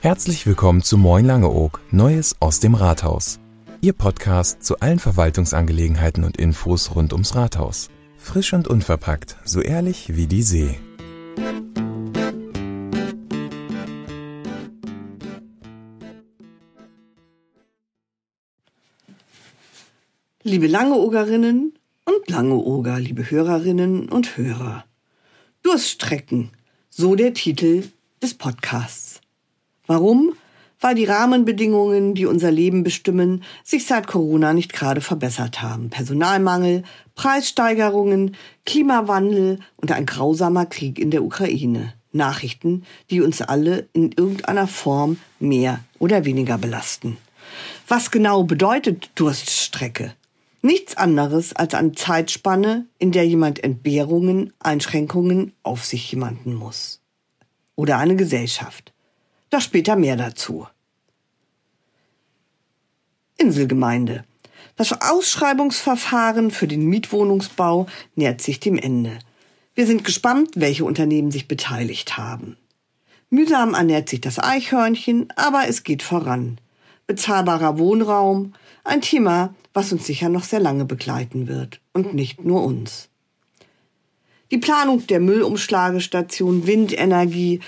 Herzlich willkommen zu Moin Langeoog, Neues aus dem Rathaus. Ihr Podcast zu allen Verwaltungsangelegenheiten und Infos rund ums Rathaus. Frisch und unverpackt, so ehrlich wie die See. Liebe Langeogerinnen und Langeoger, liebe Hörerinnen und Hörer. Durststrecken, so der Titel des Podcasts. Warum? Weil die Rahmenbedingungen, die unser Leben bestimmen, sich seit Corona nicht gerade verbessert haben. Personalmangel, Preissteigerungen, Klimawandel und ein grausamer Krieg in der Ukraine. Nachrichten, die uns alle in irgendeiner Form mehr oder weniger belasten. Was genau bedeutet Durststrecke? Nichts anderes als eine Zeitspanne, in der jemand Entbehrungen, Einschränkungen auf sich jemanden muss. Oder eine Gesellschaft. Doch später mehr dazu. Inselgemeinde. Das Ausschreibungsverfahren für den Mietwohnungsbau nähert sich dem Ende. Wir sind gespannt, welche Unternehmen sich beteiligt haben. Mühsam ernährt sich das Eichhörnchen, aber es geht voran. Bezahlbarer Wohnraum, ein Thema, was uns sicher noch sehr lange begleiten wird. Und nicht nur uns. Die Planung der Müllumschlagestation, Windenergie,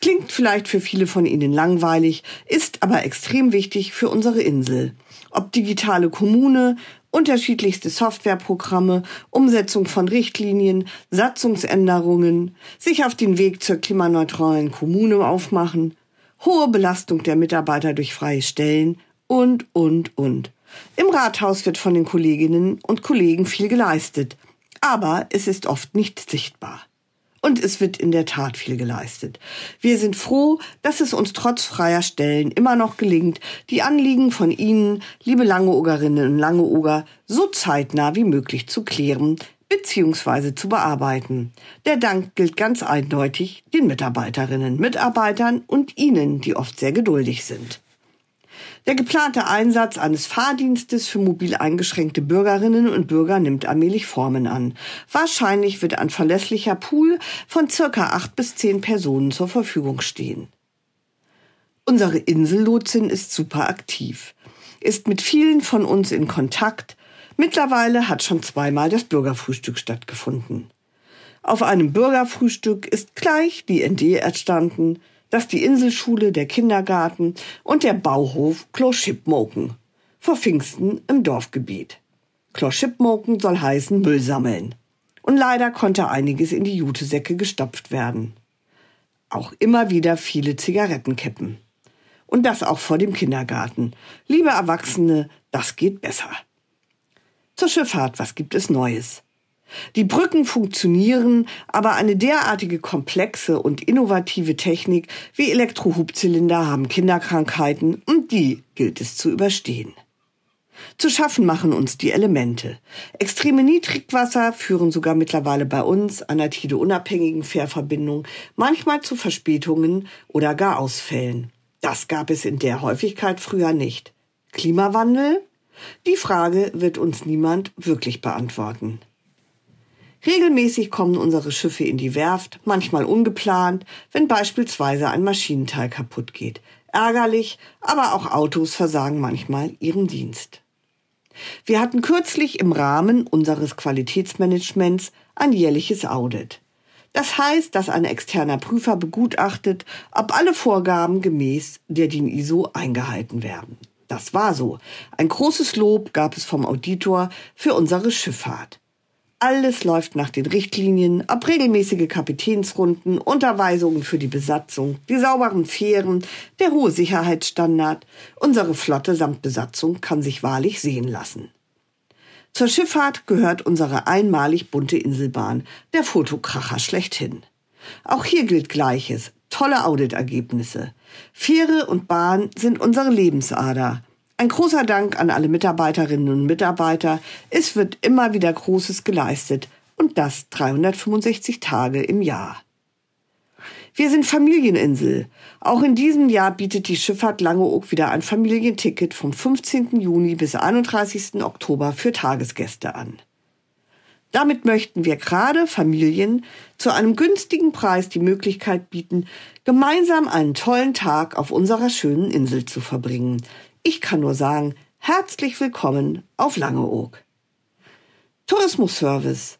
Klingt vielleicht für viele von Ihnen langweilig, ist aber extrem wichtig für unsere Insel. Ob digitale Kommune, unterschiedlichste Softwareprogramme, Umsetzung von Richtlinien, Satzungsänderungen, sich auf den Weg zur klimaneutralen Kommune aufmachen, hohe Belastung der Mitarbeiter durch freie Stellen und, und, und. Im Rathaus wird von den Kolleginnen und Kollegen viel geleistet, aber es ist oft nicht sichtbar. Und es wird in der Tat viel geleistet. Wir sind froh, dass es uns trotz freier Stellen immer noch gelingt, die Anliegen von Ihnen, liebe Langeogerinnen und Langeoger, so zeitnah wie möglich zu klären bzw. zu bearbeiten. Der Dank gilt ganz eindeutig den Mitarbeiterinnen, Mitarbeitern und Ihnen, die oft sehr geduldig sind. Der geplante Einsatz eines Fahrdienstes für mobil eingeschränkte Bürgerinnen und Bürger nimmt allmählich Formen an. Wahrscheinlich wird ein verlässlicher Pool von circa acht bis zehn Personen zur Verfügung stehen. Unsere Insellotsin ist super aktiv, ist mit vielen von uns in Kontakt. Mittlerweile hat schon zweimal das Bürgerfrühstück stattgefunden. Auf einem Bürgerfrühstück ist gleich die ND entstanden, dass die Inselschule, der Kindergarten und der Bauhof Kloschipmoken vor Pfingsten im Dorfgebiet. Kloschipmoken soll heißen Müll sammeln. Und leider konnte einiges in die Jutesäcke gestopft werden. Auch immer wieder viele Zigarettenkippen. Und das auch vor dem Kindergarten. Liebe Erwachsene, das geht besser. Zur Schifffahrt, was gibt es Neues? Die Brücken funktionieren, aber eine derartige komplexe und innovative Technik wie Elektrohubzylinder haben Kinderkrankheiten und die gilt es zu überstehen. Zu schaffen machen uns die Elemente. Extreme Niedrigwasser führen sogar mittlerweile bei uns, einer Tide-unabhängigen Fährverbindung, manchmal zu Verspätungen oder gar Ausfällen. Das gab es in der Häufigkeit früher nicht. Klimawandel? Die Frage wird uns niemand wirklich beantworten. Regelmäßig kommen unsere Schiffe in die Werft, manchmal ungeplant, wenn beispielsweise ein Maschinenteil kaputt geht. Ärgerlich, aber auch Autos versagen manchmal ihren Dienst. Wir hatten kürzlich im Rahmen unseres Qualitätsmanagements ein jährliches Audit. Das heißt, dass ein externer Prüfer begutachtet, ob alle Vorgaben gemäß der DIN ISO eingehalten werden. Das war so. Ein großes Lob gab es vom Auditor für unsere Schifffahrt. Alles läuft nach den Richtlinien, ob regelmäßige Kapitänsrunden, Unterweisungen für die Besatzung, die sauberen Fähren, der hohe Sicherheitsstandard. Unsere Flotte samt Besatzung kann sich wahrlich sehen lassen. Zur Schifffahrt gehört unsere einmalig bunte Inselbahn, der Fotokracher schlechthin. Auch hier gilt Gleiches. Tolle Auditergebnisse. Fähre und Bahn sind unsere Lebensader. Ein großer Dank an alle Mitarbeiterinnen und Mitarbeiter. Es wird immer wieder Großes geleistet und das 365 Tage im Jahr. Wir sind Familieninsel. Auch in diesem Jahr bietet die Schifffahrt Langeoog wieder ein Familienticket vom 15. Juni bis 31. Oktober für Tagesgäste an. Damit möchten wir gerade Familien zu einem günstigen Preis die Möglichkeit bieten, gemeinsam einen tollen Tag auf unserer schönen Insel zu verbringen. Ich kann nur sagen, herzlich willkommen auf Langeoog. Tourismusservice.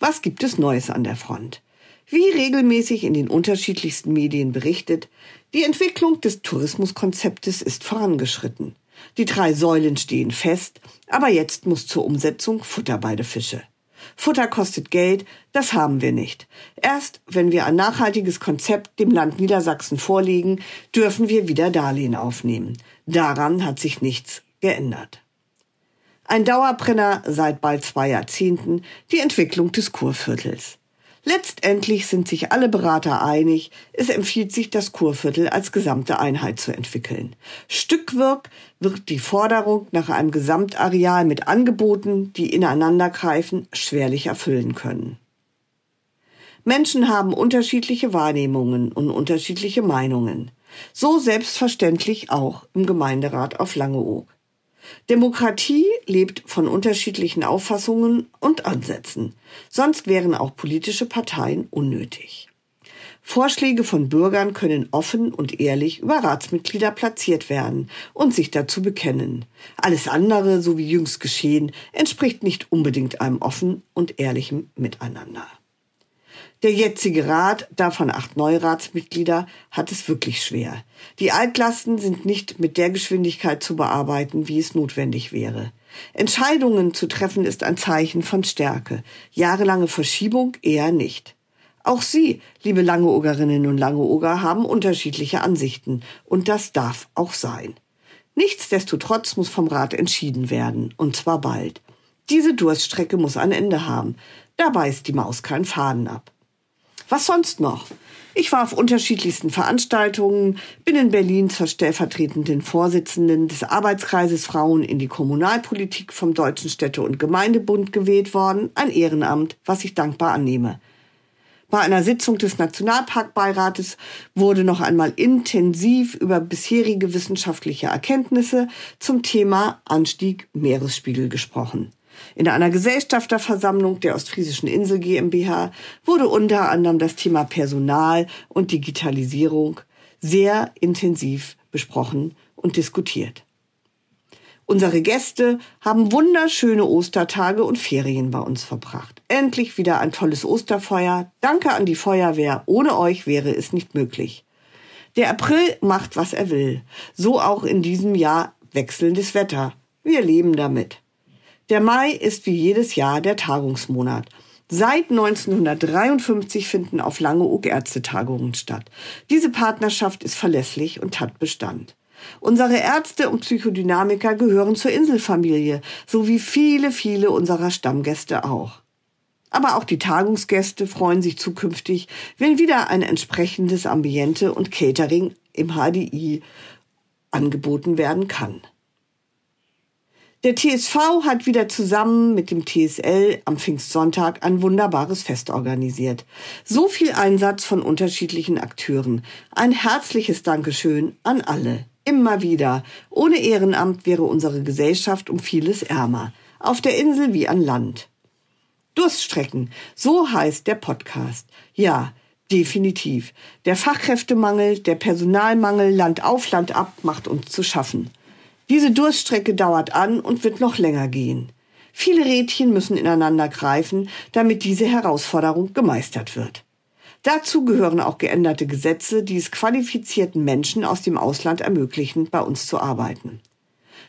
Was gibt es Neues an der Front? Wie regelmäßig in den unterschiedlichsten Medien berichtet, die Entwicklung des Tourismuskonzeptes ist vorangeschritten. Die drei Säulen stehen fest, aber jetzt muss zur Umsetzung Futter bei de Fische. Futter kostet Geld, das haben wir nicht. Erst wenn wir ein nachhaltiges Konzept dem Land Niedersachsen vorlegen, dürfen wir wieder Darlehen aufnehmen. Daran hat sich nichts geändert. Ein Dauerbrenner seit bald zwei Jahrzehnten, die Entwicklung des Kurviertels. Letztendlich sind sich alle Berater einig, es empfiehlt sich, das Kurviertel als gesamte Einheit zu entwickeln. Stückwirk wird die Forderung nach einem Gesamtareal mit Angeboten, die ineinandergreifen, schwerlich erfüllen können. Menschen haben unterschiedliche Wahrnehmungen und unterschiedliche Meinungen. So selbstverständlich auch im Gemeinderat auf Langeoog. Demokratie lebt von unterschiedlichen Auffassungen und Ansätzen. Sonst wären auch politische Parteien unnötig. Vorschläge von Bürgern können offen und ehrlich über Ratsmitglieder platziert werden und sich dazu bekennen. Alles andere, so wie jüngst geschehen, entspricht nicht unbedingt einem offen und ehrlichen Miteinander. Der jetzige Rat, davon acht Neuratsmitglieder, hat es wirklich schwer. Die Altlasten sind nicht mit der Geschwindigkeit zu bearbeiten, wie es notwendig wäre. Entscheidungen zu treffen ist ein Zeichen von Stärke. Jahrelange Verschiebung eher nicht. Auch Sie, liebe Langeogerinnen und Langeoger, haben unterschiedliche Ansichten. Und das darf auch sein. Nichtsdestotrotz muss vom Rat entschieden werden. Und zwar bald. Diese Durststrecke muss ein Ende haben. Da beißt die Maus keinen Faden ab. Was sonst noch? Ich war auf unterschiedlichsten Veranstaltungen, bin in Berlin zur stellvertretenden Vorsitzenden des Arbeitskreises Frauen in die Kommunalpolitik vom Deutschen Städte- und Gemeindebund gewählt worden, ein Ehrenamt, was ich dankbar annehme. Bei einer Sitzung des Nationalparkbeirates wurde noch einmal intensiv über bisherige wissenschaftliche Erkenntnisse zum Thema Anstieg Meeresspiegel gesprochen. In einer Gesellschafterversammlung der Ostfriesischen Insel GmbH wurde unter anderem das Thema Personal und Digitalisierung sehr intensiv besprochen und diskutiert. Unsere Gäste haben wunderschöne Ostertage und Ferien bei uns verbracht. Endlich wieder ein tolles Osterfeuer. Danke an die Feuerwehr. Ohne euch wäre es nicht möglich. Der April macht, was er will. So auch in diesem Jahr wechselndes Wetter. Wir leben damit. Der Mai ist wie jedes Jahr der Tagungsmonat. Seit 1953 finden auf Langeoog Ärztetagungen statt. Diese Partnerschaft ist verlässlich und hat Bestand. Unsere Ärzte und Psychodynamiker gehören zur Inselfamilie, so wie viele, viele unserer Stammgäste auch. Aber auch die Tagungsgäste freuen sich zukünftig, wenn wieder ein entsprechendes Ambiente und Catering im HDI angeboten werden kann. Der TSV hat wieder zusammen mit dem TSL am Pfingstsonntag ein wunderbares Fest organisiert. So viel Einsatz von unterschiedlichen Akteuren. Ein herzliches Dankeschön an alle. Immer wieder. Ohne Ehrenamt wäre unsere Gesellschaft um vieles ärmer. Auf der Insel wie an Land. Durststrecken. So heißt der Podcast. Ja, definitiv. Der Fachkräftemangel, der Personalmangel Land auf Land ab macht uns zu schaffen. Diese Durststrecke dauert an und wird noch länger gehen. Viele Rädchen müssen ineinander greifen, damit diese Herausforderung gemeistert wird. Dazu gehören auch geänderte Gesetze, die es qualifizierten Menschen aus dem Ausland ermöglichen, bei uns zu arbeiten.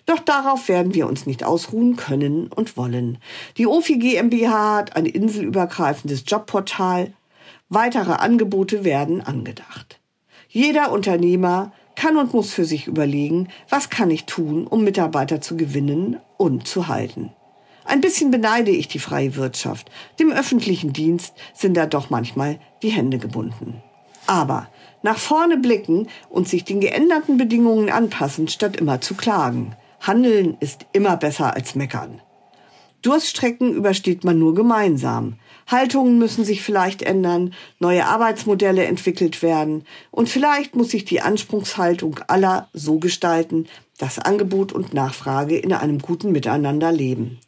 Doch darauf werden wir uns nicht ausruhen können und wollen. Die OFI GmbH hat ein inselübergreifendes Jobportal. Weitere Angebote werden angedacht. Jeder Unternehmer kann und muss für sich überlegen, was kann ich tun, um Mitarbeiter zu gewinnen und zu halten. Ein bisschen beneide ich die freie Wirtschaft. Dem öffentlichen Dienst sind da doch manchmal die Hände gebunden. Aber nach vorne blicken und sich den geänderten Bedingungen anpassen, statt immer zu klagen. Handeln ist immer besser als meckern. Durststrecken übersteht man nur gemeinsam. Haltungen müssen sich vielleicht ändern, neue Arbeitsmodelle entwickelt werden und vielleicht muss sich die Anspruchshaltung aller so gestalten, dass Angebot und Nachfrage in einem guten Miteinander leben.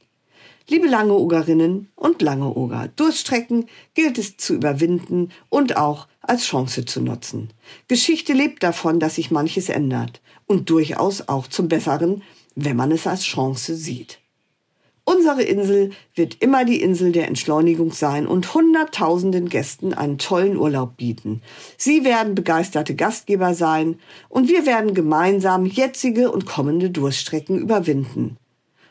Liebe Langeogerinnen und Langeoger, Durststrecken gilt es zu überwinden und auch als Chance zu nutzen. Geschichte lebt davon, dass sich manches ändert und durchaus auch zum Besseren, wenn man es als Chance sieht. Unsere Insel wird immer die Insel der Entschleunigung sein und Hunderttausenden Gästen einen tollen Urlaub bieten. Sie werden begeisterte Gastgeber sein und wir werden gemeinsam jetzige und kommende Durststrecken überwinden.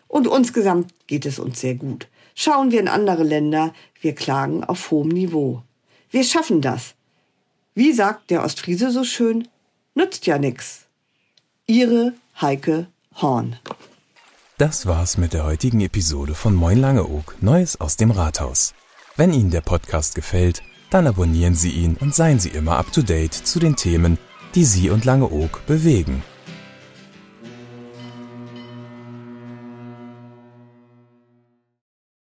Und insgesamt geht es uns sehr gut. Schauen wir in andere Länder, wir klagen auf hohem Niveau. Wir schaffen das. Wie sagt der Ostfriese so schön, nützt ja nix. Ihre Heike Horn. Das war's mit der heutigen Episode von Moin Langeoog, Neues aus dem Rathaus. Wenn Ihnen der Podcast gefällt, dann abonnieren Sie ihn und seien Sie immer up to date zu den Themen, die Sie und Langeoog bewegen.